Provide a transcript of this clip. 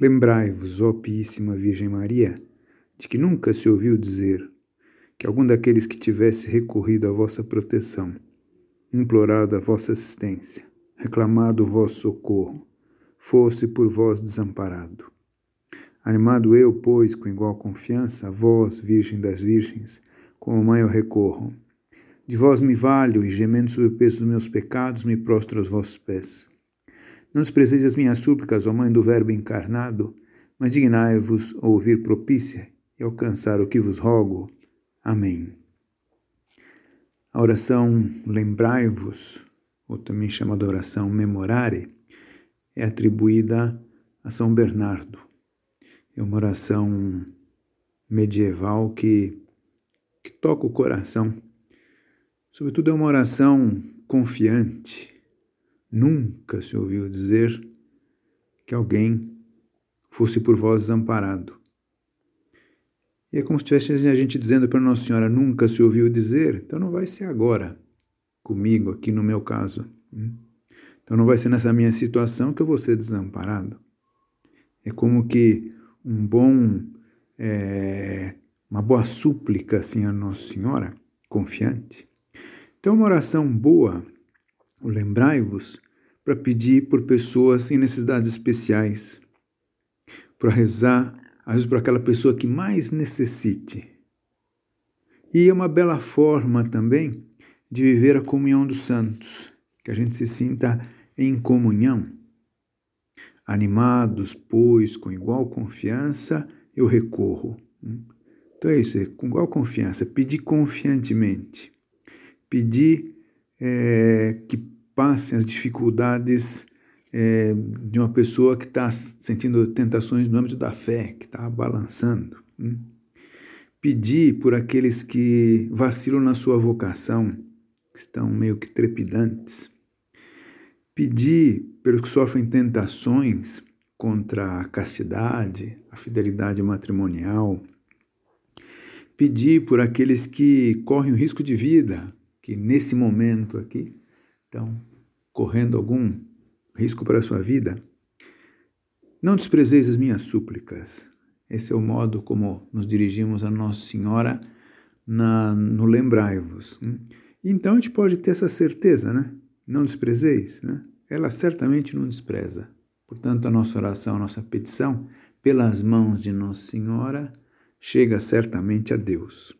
Lembrai-vos, ó Piíssima Virgem Maria, de que nunca se ouviu dizer que algum daqueles que tivesse recorrido à vossa proteção, implorado a vossa assistência, reclamado o vosso socorro, fosse por vós desamparado. Animado eu, pois, com igual confiança, a vós, Virgem das Virgens, com o mãe eu recorro. De vós me valho e, gemendo sob o peso dos meus pecados, me prostro aos vossos pés. Não desprezeis as minhas súplicas, ó Mãe do Verbo encarnado, mas dignai-vos ouvir propícia e alcançar o que vos rogo. Amém. A oração Lembrai-vos, ou também chamada oração Memorare, é atribuída a São Bernardo. É uma oração medieval que, que toca o coração. Sobretudo, é uma oração confiante Nunca se ouviu dizer que alguém fosse por vós desamparado. E é como se tivesse a gente dizendo para Nossa Senhora, nunca se ouviu dizer, então não vai ser agora, comigo, aqui no meu caso. Hum? Então não vai ser nessa minha situação que eu vou ser desamparado. É como que um bom, é, uma boa súplica assim a Nossa Senhora, confiante. Então uma oração boa lembrai-vos para pedir por pessoas em necessidades especiais, para rezar, às vezes, por aquela pessoa que mais necessite. E é uma bela forma também de viver a comunhão dos santos, que a gente se sinta em comunhão. Animados, pois, com igual confiança, eu recorro. Então é isso, é com igual confiança, pedir confiantemente, pedir é, que passem as dificuldades é, de uma pessoa que está sentindo tentações no âmbito da fé, que está balançando. Hein? Pedir por aqueles que vacilam na sua vocação, que estão meio que trepidantes. Pedir pelos que sofrem tentações contra a castidade, a fidelidade matrimonial. Pedir por aqueles que correm o risco de vida, que nesse momento aqui estão correndo algum risco para a sua vida. Não desprezeis as minhas súplicas. Esse é o modo como nos dirigimos a Nossa Senhora na, no lembrai-vos. Hum? Então a gente pode ter essa certeza, né? Não desprezeis, né? Ela certamente não despreza. Portanto, a nossa oração, a nossa petição, pelas mãos de Nossa Senhora, chega certamente a Deus.